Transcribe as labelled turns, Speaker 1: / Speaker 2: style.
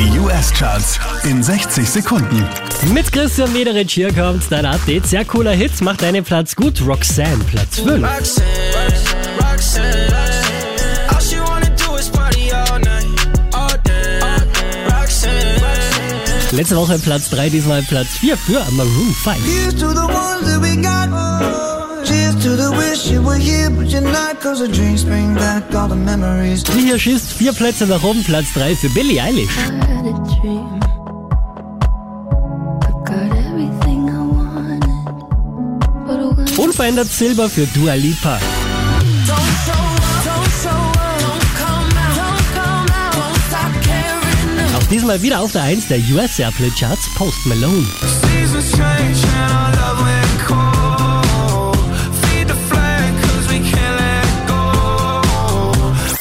Speaker 1: Die US-Charts in 60 Sekunden.
Speaker 2: Mit Christian Mederich hier kommt dein Update. Sehr cooler Hit, macht deinen Platz gut. Roxanne, Platz 5.
Speaker 3: Roxanne, Roxanne, all she wanna do is party all night, all day. Roxanne,
Speaker 2: Letzte Woche Platz 3, diesmal Platz 4 für Maroon 5.
Speaker 4: Cheers to the wish you were here, but you're not. Cause the drinks bring back all the memories.
Speaker 2: Die hier schießt vier Plätze nach oben, Platz 3 für Billie Eilish. Unverändert Silber für Dua Lipa. Auch diesmal wieder auf der 1 der US Airplay Charts, Post Malone.